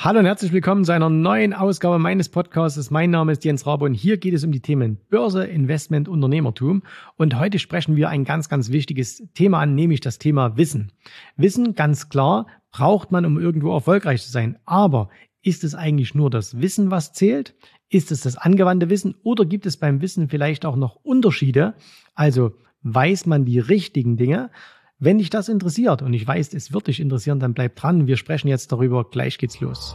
Hallo und herzlich willkommen zu einer neuen Ausgabe meines Podcasts. Mein Name ist Jens Rabe und hier geht es um die Themen Börse, Investment, Unternehmertum. Und heute sprechen wir ein ganz, ganz wichtiges Thema an, nämlich das Thema Wissen. Wissen, ganz klar, braucht man, um irgendwo erfolgreich zu sein. Aber ist es eigentlich nur das Wissen, was zählt? Ist es das angewandte Wissen oder gibt es beim Wissen vielleicht auch noch Unterschiede? Also weiß man die richtigen Dinge? Wenn dich das interessiert und ich weiß, es wird dich interessieren, dann bleib dran. Wir sprechen jetzt darüber. Gleich geht's los.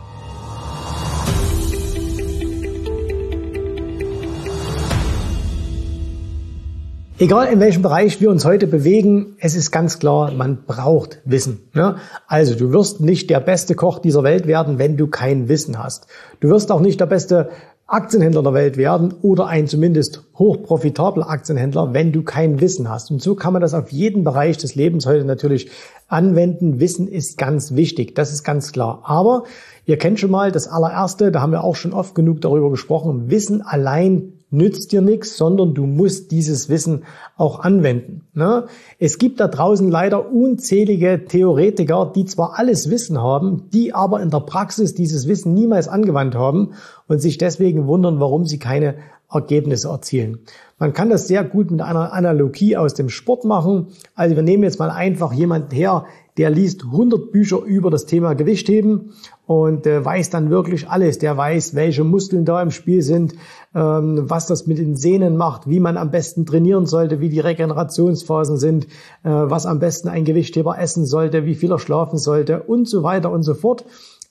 Egal in welchem Bereich wir uns heute bewegen, es ist ganz klar, man braucht Wissen. Ne? Also du wirst nicht der beste Koch dieser Welt werden, wenn du kein Wissen hast. Du wirst auch nicht der beste Aktienhändler der Welt werden oder ein zumindest hochprofitabler Aktienhändler, wenn du kein Wissen hast. Und so kann man das auf jeden Bereich des Lebens heute natürlich anwenden. Wissen ist ganz wichtig, das ist ganz klar. Aber ihr kennt schon mal das allererste, da haben wir auch schon oft genug darüber gesprochen. Wissen allein nützt dir nichts, sondern du musst dieses Wissen auch anwenden. Ne? Es gibt da draußen leider unzählige Theoretiker, die zwar alles Wissen haben, die aber in der Praxis dieses Wissen niemals angewandt haben und sich deswegen wundern, warum sie keine Ergebnisse erzielen. Man kann das sehr gut mit einer Analogie aus dem Sport machen. Also wir nehmen jetzt mal einfach jemanden her, der liest 100 Bücher über das Thema Gewichtheben und äh, weiß dann wirklich alles. Der weiß, welche Muskeln da im Spiel sind, ähm, was das mit den Sehnen macht, wie man am besten trainieren sollte, wie die Regenerationsphasen sind, äh, was am besten ein Gewichtheber essen sollte, wie viel er schlafen sollte und so weiter und so fort.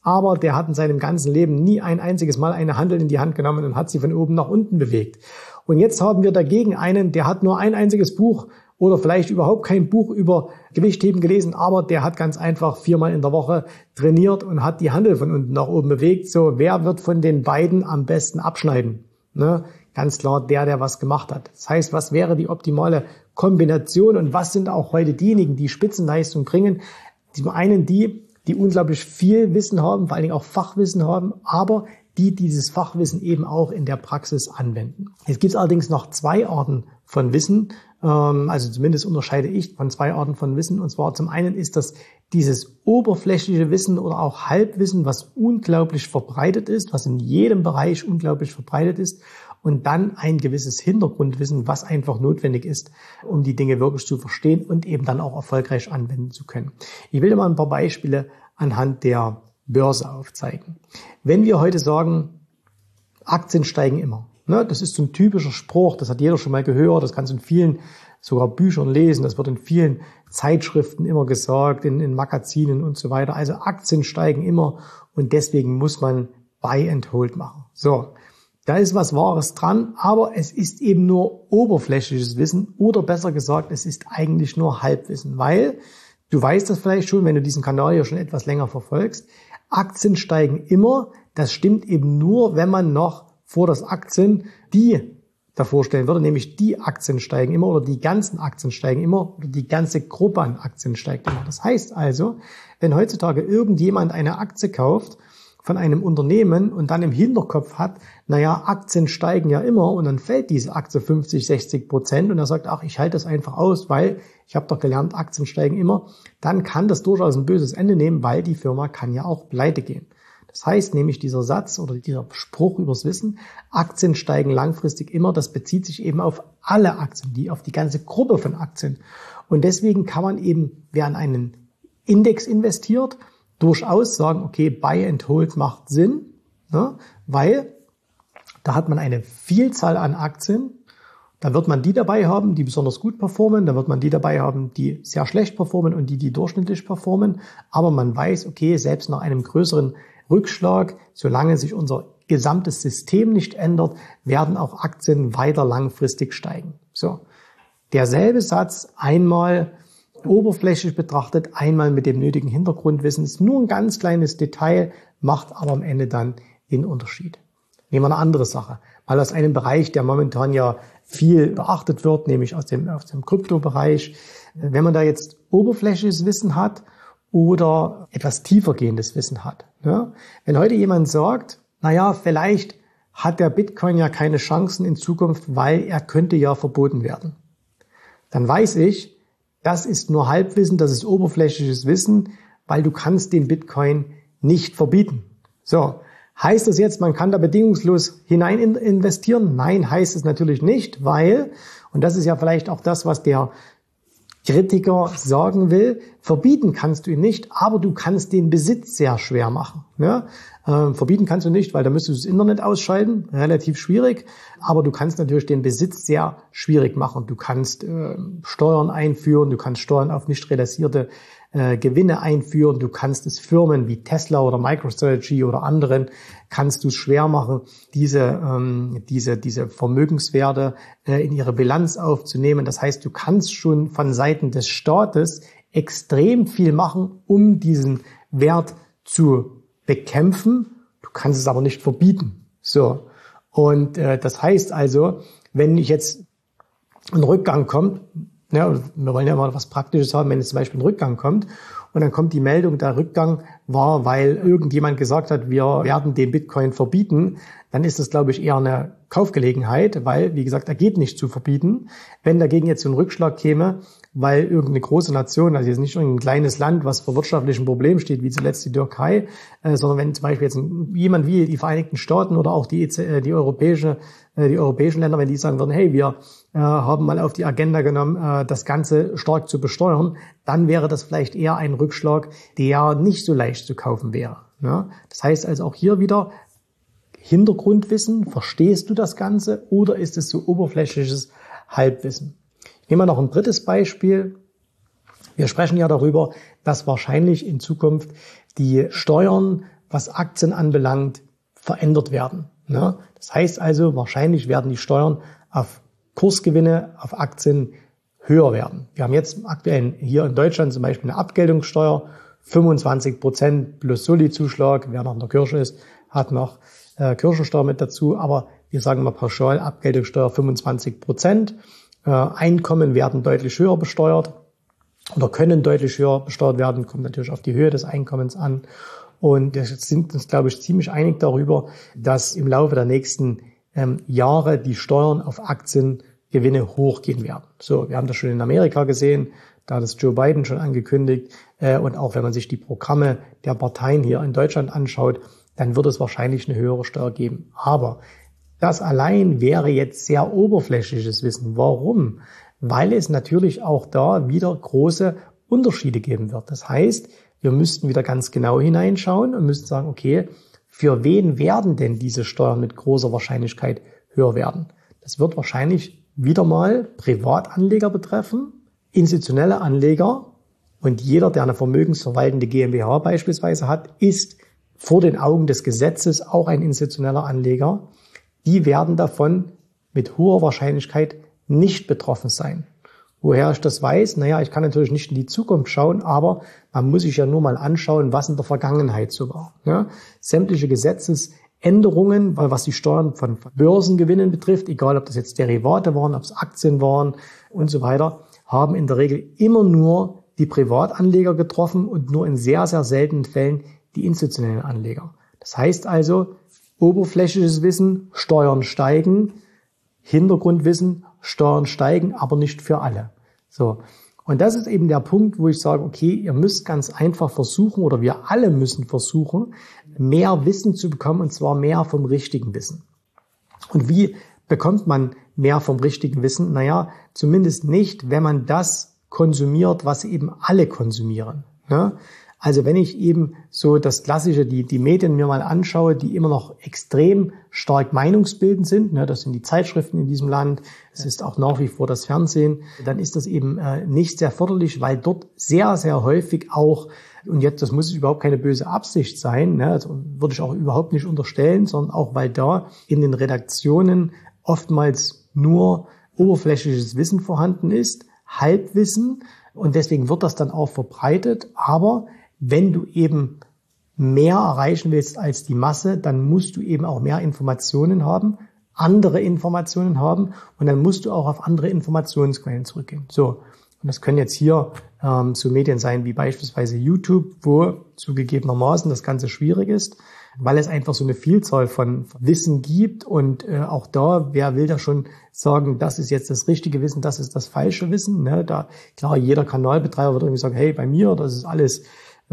Aber der hat in seinem ganzen Leben nie ein einziges Mal eine Handel in die Hand genommen und hat sie von oben nach unten bewegt. Und jetzt haben wir dagegen einen, der hat nur ein einziges Buch oder vielleicht überhaupt kein Buch über Gewichtheben gelesen, aber der hat ganz einfach viermal in der Woche trainiert und hat die Handel von unten nach oben bewegt. So, wer wird von den beiden am besten abschneiden? Ne? Ganz klar der, der was gemacht hat. Das heißt, was wäre die optimale Kombination und was sind auch heute diejenigen, die Spitzenleistung bringen? Zum einen die, die unglaublich viel Wissen haben, vor allen Dingen auch Fachwissen haben, aber die dieses Fachwissen eben auch in der Praxis anwenden. Es gibt allerdings noch zwei Arten von Wissen, also zumindest unterscheide ich von zwei Arten von Wissen. Und zwar zum einen ist das dieses oberflächliche Wissen oder auch Halbwissen, was unglaublich verbreitet ist, was in jedem Bereich unglaublich verbreitet ist. Und dann ein gewisses Hintergrundwissen, was einfach notwendig ist, um die Dinge wirklich zu verstehen und eben dann auch erfolgreich anwenden zu können. Ich will dir mal ein paar Beispiele anhand der Börse aufzeigen. Wenn wir heute sagen, Aktien steigen immer, Ne? Das ist so ein typischer Spruch, das hat jeder schon mal gehört, das kannst du in vielen sogar Büchern lesen, das wird in vielen Zeitschriften immer gesagt, in, in Magazinen und so weiter. Also Aktien steigen immer und deswegen muss man Buy and Hold machen. So, da ist was Wahres dran, aber es ist eben nur oberflächliches Wissen oder besser gesagt, es ist eigentlich nur Halbwissen, weil du weißt das vielleicht schon, wenn du diesen Kanal ja schon etwas länger verfolgst. Aktien steigen immer. Das stimmt eben nur, wenn man noch vor, dass Aktien die davor stellen würde, nämlich die Aktien steigen immer oder die ganzen Aktien steigen immer oder die ganze Gruppe an Aktien steigt immer. Das heißt also, wenn heutzutage irgendjemand eine Aktie kauft von einem Unternehmen und dann im Hinterkopf hat, naja, Aktien steigen ja immer und dann fällt diese Aktie 50, 60 Prozent und er sagt, ach, ich halte das einfach aus, weil ich habe doch gelernt, Aktien steigen immer, dann kann das durchaus ein böses Ende nehmen, weil die Firma kann ja auch pleite gehen. Das heißt nämlich dieser Satz oder dieser Spruch übers Wissen, Aktien steigen langfristig immer, das bezieht sich eben auf alle Aktien, die auf die ganze Gruppe von Aktien. Und deswegen kann man eben, wer an einen Index investiert, durchaus sagen, okay, Buy and Hold macht Sinn, ne, weil da hat man eine Vielzahl an Aktien, da wird man die dabei haben, die besonders gut performen, da wird man die dabei haben, die sehr schlecht performen und die, die durchschnittlich performen. Aber man weiß, okay, selbst nach einem größeren Rückschlag, solange sich unser gesamtes System nicht ändert, werden auch Aktien weiter langfristig steigen. So. Derselbe Satz einmal oberflächlich betrachtet, einmal mit dem nötigen Hintergrundwissen, ist nur ein ganz kleines Detail, macht aber am Ende dann den Unterschied. Nehmen wir eine andere Sache. Mal aus einem Bereich, der momentan ja viel beachtet wird, nämlich aus dem, aus dem Kryptobereich. Wenn man da jetzt oberflächliches Wissen hat oder etwas tiefergehendes Wissen hat. Ja? Wenn heute jemand sagt, naja, vielleicht hat der Bitcoin ja keine Chancen in Zukunft, weil er könnte ja verboten werden. Dann weiß ich, das ist nur Halbwissen, das ist oberflächliches Wissen, weil du kannst den Bitcoin nicht verbieten. So, heißt das jetzt, man kann da bedingungslos hinein investieren? Nein, heißt es natürlich nicht, weil, und das ist ja vielleicht auch das, was der Kritiker sagen will, verbieten kannst du ihn nicht, aber du kannst den Besitz sehr schwer machen. Ja? Ähm, verbieten kannst du nicht, weil da müsstest du das Internet ausschalten, relativ schwierig, aber du kannst natürlich den Besitz sehr schwierig machen. Du kannst äh, Steuern einführen, du kannst Steuern auf nicht realisierte äh, Gewinne einführen. Du kannst es Firmen wie Tesla oder MicroStrategy oder anderen kannst du es schwer machen, diese ähm, diese diese Vermögenswerte äh, in ihre Bilanz aufzunehmen. Das heißt, du kannst schon von Seiten des Staates extrem viel machen, um diesen Wert zu bekämpfen. Du kannst es aber nicht verbieten. So und äh, das heißt also, wenn ich jetzt ein Rückgang kommt, ja, wir wollen ja mal was Praktisches haben, wenn es zum Beispiel ein Rückgang kommt und dann kommt die Meldung, der Rückgang war, weil irgendjemand gesagt hat, wir werden den Bitcoin verbieten, dann ist das, glaube ich, eher eine Kaufgelegenheit, weil, wie gesagt, er geht nicht zu verbieten. Wenn dagegen jetzt so ein Rückschlag käme, weil irgendeine große Nation, also jetzt nicht ein kleines Land, was vor wirtschaftlichen Problemen steht, wie zuletzt die Türkei, äh, sondern wenn zum Beispiel jetzt jemand wie die Vereinigten Staaten oder auch die, äh, die europäische, äh, die europäischen Länder, wenn die sagen würden, hey, wir haben mal auf die Agenda genommen, das Ganze stark zu besteuern, dann wäre das vielleicht eher ein Rückschlag, der nicht so leicht zu kaufen wäre. Ja? Das heißt also auch hier wieder, Hintergrundwissen, verstehst du das Ganze oder ist es so oberflächliches Halbwissen? Ich nehme mal noch ein drittes Beispiel. Wir sprechen ja darüber, dass wahrscheinlich in Zukunft die Steuern, was Aktien anbelangt, verändert werden. Ne? Das heißt also, wahrscheinlich werden die Steuern auf Kursgewinne, auf Aktien höher werden. Wir haben jetzt aktuell hier in Deutschland zum Beispiel eine Abgeltungssteuer, 25 Prozent plus Soli-Zuschlag, wer noch in der Kirche ist, hat noch äh, Kirchensteuer mit dazu, aber wir sagen mal pauschal Abgeltungssteuer 25 Prozent. Äh, Einkommen werden deutlich höher besteuert oder können deutlich höher besteuert werden, kommt natürlich auf die Höhe des Einkommens an. Und wir sind uns, glaube ich, ziemlich einig darüber, dass im Laufe der nächsten ähm, Jahre die Steuern auf Aktiengewinne hochgehen werden. So, wir haben das schon in Amerika gesehen, da hat es Joe Biden schon angekündigt. Äh, und auch wenn man sich die Programme der Parteien hier in Deutschland anschaut, dann wird es wahrscheinlich eine höhere Steuer geben. Aber das allein wäre jetzt sehr oberflächliches Wissen. Warum? Weil es natürlich auch da wieder große Unterschiede geben wird. Das heißt, wir müssten wieder ganz genau hineinschauen und müssten sagen, okay, für wen werden denn diese Steuern mit großer Wahrscheinlichkeit höher werden? Das wird wahrscheinlich wieder mal Privatanleger betreffen, institutionelle Anleger und jeder, der eine vermögensverwaltende GmbH beispielsweise hat, ist vor den Augen des Gesetzes auch ein institutioneller Anleger, die werden davon mit hoher Wahrscheinlichkeit nicht betroffen sein. Woher ich das weiß? Naja, ich kann natürlich nicht in die Zukunft schauen, aber man muss sich ja nur mal anschauen, was in der Vergangenheit so war. Ja? Sämtliche Gesetzesänderungen, was die Steuern von Börsengewinnen betrifft, egal ob das jetzt Derivate waren, ob es Aktien waren und so weiter, haben in der Regel immer nur die Privatanleger getroffen und nur in sehr, sehr seltenen Fällen die institutionellen Anleger. Das heißt also, oberflächliches Wissen, Steuern steigen, Hintergrundwissen, Steuern steigen, aber nicht für alle. So. Und das ist eben der Punkt, wo ich sage, okay, ihr müsst ganz einfach versuchen oder wir alle müssen versuchen, mehr Wissen zu bekommen und zwar mehr vom richtigen Wissen. Und wie bekommt man mehr vom richtigen Wissen? Naja, zumindest nicht, wenn man das konsumiert, was eben alle konsumieren. Ne? Also wenn ich eben so das Klassische, die, die Medien mir mal anschaue, die immer noch extrem stark meinungsbildend sind, ne, das sind die Zeitschriften in diesem Land, es ist auch nach wie vor das Fernsehen, dann ist das eben äh, nicht sehr förderlich, weil dort sehr, sehr häufig auch, und jetzt, das muss überhaupt keine böse Absicht sein, ne, also würde ich auch überhaupt nicht unterstellen, sondern auch, weil da in den Redaktionen oftmals nur oberflächliches Wissen vorhanden ist, Halbwissen, und deswegen wird das dann auch verbreitet, aber wenn du eben mehr erreichen willst als die Masse, dann musst du eben auch mehr Informationen haben, andere Informationen haben und dann musst du auch auf andere Informationsquellen zurückgehen. So, und das können jetzt hier ähm, so Medien sein wie beispielsweise YouTube, wo zugegebenermaßen das Ganze schwierig ist, weil es einfach so eine Vielzahl von Wissen gibt und äh, auch da, wer will da schon sagen, das ist jetzt das richtige Wissen, das ist das falsche Wissen. Ne? Da klar, jeder Kanalbetreiber wird irgendwie sagen, hey, bei mir, das ist alles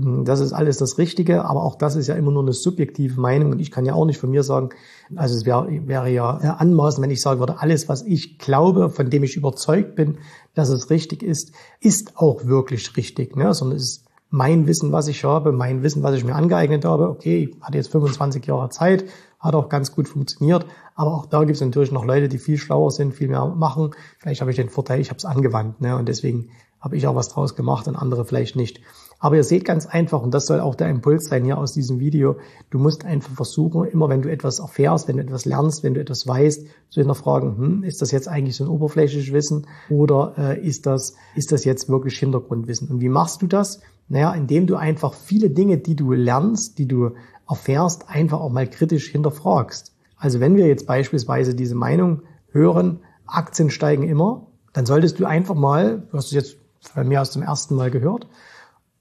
das ist alles das Richtige, aber auch das ist ja immer nur eine subjektive Meinung und ich kann ja auch nicht von mir sagen, also es wäre, wäre ja anmaßend, wenn ich sagen würde, alles, was ich glaube, von dem ich überzeugt bin, dass es richtig ist, ist auch wirklich richtig, ne? sondern es ist mein Wissen, was ich habe, mein Wissen, was ich mir angeeignet habe. Okay, ich hatte jetzt 25 Jahre Zeit, hat auch ganz gut funktioniert, aber auch da gibt es natürlich noch Leute, die viel schlauer sind, viel mehr machen. Vielleicht habe ich den Vorteil, ich habe es angewandt ne? und deswegen habe ich auch was draus gemacht und andere vielleicht nicht. Aber ihr seht ganz einfach, und das soll auch der Impuls sein hier aus diesem Video, du musst einfach versuchen, immer wenn du etwas erfährst, wenn du etwas lernst, wenn du etwas weißt, zu hinterfragen, hm, ist das jetzt eigentlich so ein oberflächliches Wissen oder äh, ist, das, ist das jetzt wirklich Hintergrundwissen? Und wie machst du das? Naja, indem du einfach viele Dinge, die du lernst, die du erfährst, einfach auch mal kritisch hinterfragst. Also wenn wir jetzt beispielsweise diese Meinung hören, Aktien steigen immer, dann solltest du einfach mal, du hast es jetzt bei mir aus dem ersten Mal gehört,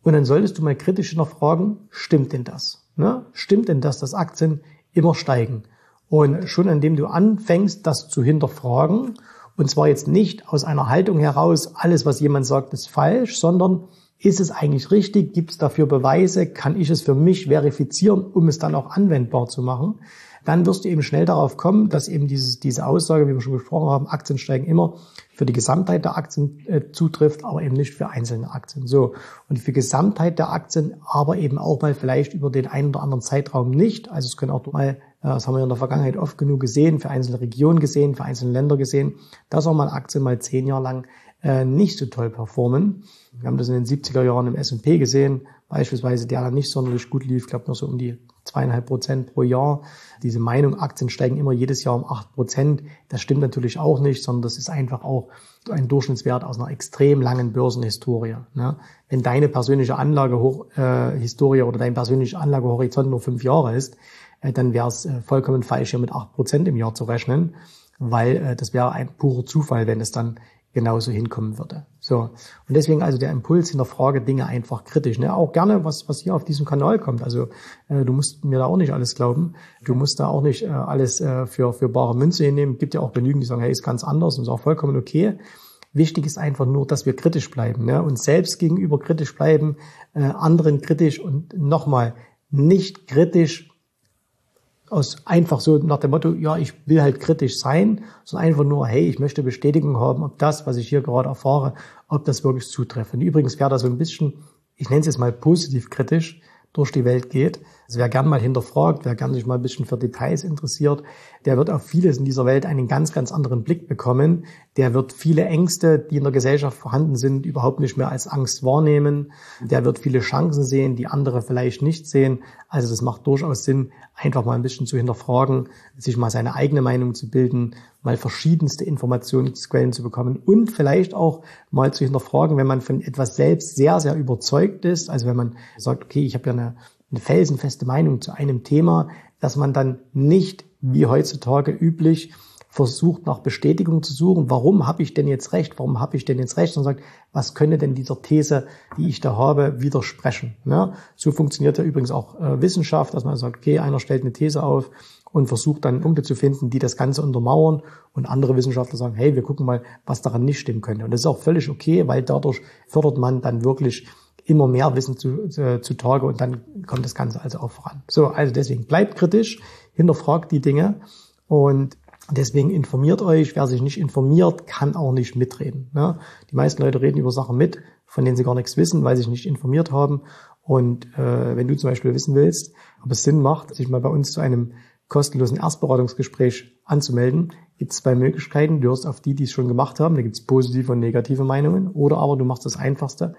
und dann solltest du mal kritisch hinterfragen, stimmt denn das? Ne? Stimmt denn das, dass Aktien immer steigen? Und schon indem du anfängst, das zu hinterfragen, und zwar jetzt nicht aus einer Haltung heraus, alles, was jemand sagt, ist falsch, sondern ist es eigentlich richtig? Gibt es dafür Beweise? Kann ich es für mich verifizieren, um es dann auch anwendbar zu machen? Dann wirst du eben schnell darauf kommen, dass eben dieses, diese Aussage, wie wir schon gesprochen haben, Aktien steigen immer, für die Gesamtheit der Aktien äh, zutrifft, aber eben nicht für einzelne Aktien. So. Und für Gesamtheit der Aktien, aber eben auch mal vielleicht über den einen oder anderen Zeitraum nicht. Also es können auch mal, äh, das haben wir in der Vergangenheit oft genug gesehen, für einzelne Regionen gesehen, für einzelne Länder gesehen, dass auch mal Aktien mal zehn Jahre lang äh, nicht so toll performen. Wir haben das in den 70er Jahren im S&P gesehen, beispielsweise, der dann nicht sonderlich gut lief, glaube nur so um die zweieinhalb Prozent pro Jahr. Diese Meinung, Aktien steigen immer jedes Jahr um acht Prozent, das stimmt natürlich auch nicht, sondern das ist einfach auch ein Durchschnittswert aus einer extrem langen Börsenhistorie. Ne? Wenn deine persönliche Anlagehistorie äh, oder dein persönlicher Anlagehorizont nur fünf Jahre ist, äh, dann wäre es äh, vollkommen falsch, hier mit acht Prozent im Jahr zu rechnen, weil äh, das wäre ein purer Zufall, wenn es dann genauso hinkommen würde. So. Und deswegen also der Impuls hinterfrage Dinge einfach kritisch. Ne? Auch gerne, was, was hier auf diesem Kanal kommt. Also äh, du musst mir da auch nicht alles glauben. Du musst da auch nicht äh, alles äh, für, für bare Münze hinnehmen. Gibt ja auch genügend, die sagen, hey, ist ganz anders und ist auch vollkommen okay. Wichtig ist einfach nur, dass wir kritisch bleiben, ne? uns selbst gegenüber kritisch bleiben, äh, anderen kritisch und nochmal nicht kritisch aus einfach so nach dem Motto, ja, ich will halt kritisch sein, sondern einfach nur, hey, ich möchte Bestätigung haben, ob das, was ich hier gerade erfahre, ob das wirklich zutrifft. Und übrigens wäre das so ein bisschen, ich nenne es jetzt mal positiv kritisch, durch die Welt geht. Also wer gern mal hinterfragt, wer gern sich mal ein bisschen für Details interessiert, der wird auf vieles in dieser Welt einen ganz, ganz anderen Blick bekommen. Der wird viele Ängste, die in der Gesellschaft vorhanden sind, überhaupt nicht mehr als Angst wahrnehmen. Der wird viele Chancen sehen, die andere vielleicht nicht sehen. Also das macht durchaus Sinn, einfach mal ein bisschen zu hinterfragen, sich mal seine eigene Meinung zu bilden, mal verschiedenste Informationsquellen zu bekommen und vielleicht auch mal zu hinterfragen, wenn man von etwas selbst sehr, sehr überzeugt ist. Also wenn man sagt, okay, ich habe ja eine eine felsenfeste Meinung zu einem Thema, dass man dann nicht, wie heutzutage üblich, versucht nach Bestätigung zu suchen, warum habe ich denn jetzt recht, warum habe ich denn jetzt recht, sondern sagt, was könnte denn dieser These, die ich da habe, widersprechen. Ja, so funktioniert ja übrigens auch äh, Wissenschaft, dass man sagt, okay, einer stellt eine These auf und versucht dann Punkte zu finden, die das Ganze untermauern und andere Wissenschaftler sagen, hey, wir gucken mal, was daran nicht stimmen könnte. Und das ist auch völlig okay, weil dadurch fördert man dann wirklich immer mehr Wissen zu, zu Tage und dann kommt das Ganze also auch voran. So, also deswegen bleibt kritisch, hinterfragt die Dinge und deswegen informiert euch. Wer sich nicht informiert, kann auch nicht mitreden. Ne? Die meisten Leute reden über Sachen mit, von denen sie gar nichts wissen, weil sie sich nicht informiert haben. Und äh, wenn du zum Beispiel wissen willst, ob es Sinn macht, sich mal bei uns zu einem kostenlosen Erstberatungsgespräch anzumelden, gibt es zwei Möglichkeiten. Du hörst auf die, die es schon gemacht haben. Da gibt es positive und negative Meinungen. Oder aber du machst das Einfachste.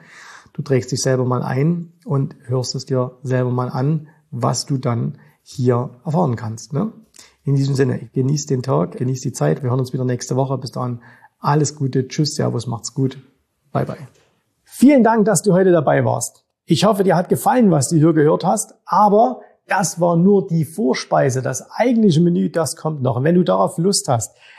Du trägst dich selber mal ein und hörst es dir selber mal an, was du dann hier erfahren kannst. Ne? In diesem Sinne, genieß den Tag, genieß die Zeit. Wir hören uns wieder nächste Woche. Bis dahin, alles Gute. Tschüss, Servus, macht's gut. Bye, bye. Vielen Dank, dass du heute dabei warst. Ich hoffe, dir hat gefallen, was du hier gehört hast, aber das war nur die Vorspeise. Das eigentliche Menü, das kommt noch. Und wenn du darauf Lust hast,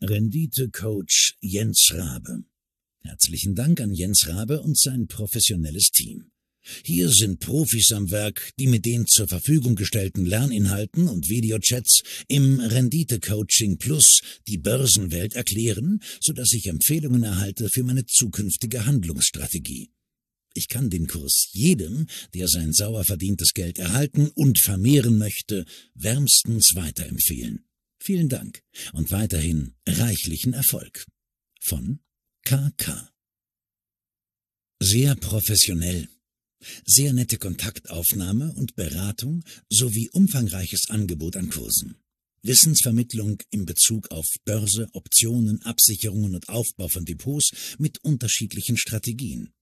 Rendite-Coach Jens Rabe. Herzlichen Dank an Jens Rabe und sein professionelles Team. Hier sind Profis am Werk, die mit den zur Verfügung gestellten Lerninhalten und Videochats im Rendite Coaching Plus die Börsenwelt erklären, sodass ich Empfehlungen erhalte für meine zukünftige Handlungsstrategie. Ich kann den Kurs jedem, der sein sauer verdientes Geld erhalten und vermehren möchte, wärmstens weiterempfehlen. Vielen Dank und weiterhin reichlichen Erfolg. Von KK. Sehr professionell sehr nette Kontaktaufnahme und Beratung sowie umfangreiches Angebot an Kursen. Wissensvermittlung in Bezug auf Börse, Optionen, Absicherungen und Aufbau von Depots mit unterschiedlichen Strategien.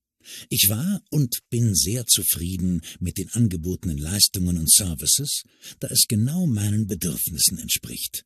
Ich war und bin sehr zufrieden mit den angebotenen Leistungen und Services, da es genau meinen Bedürfnissen entspricht.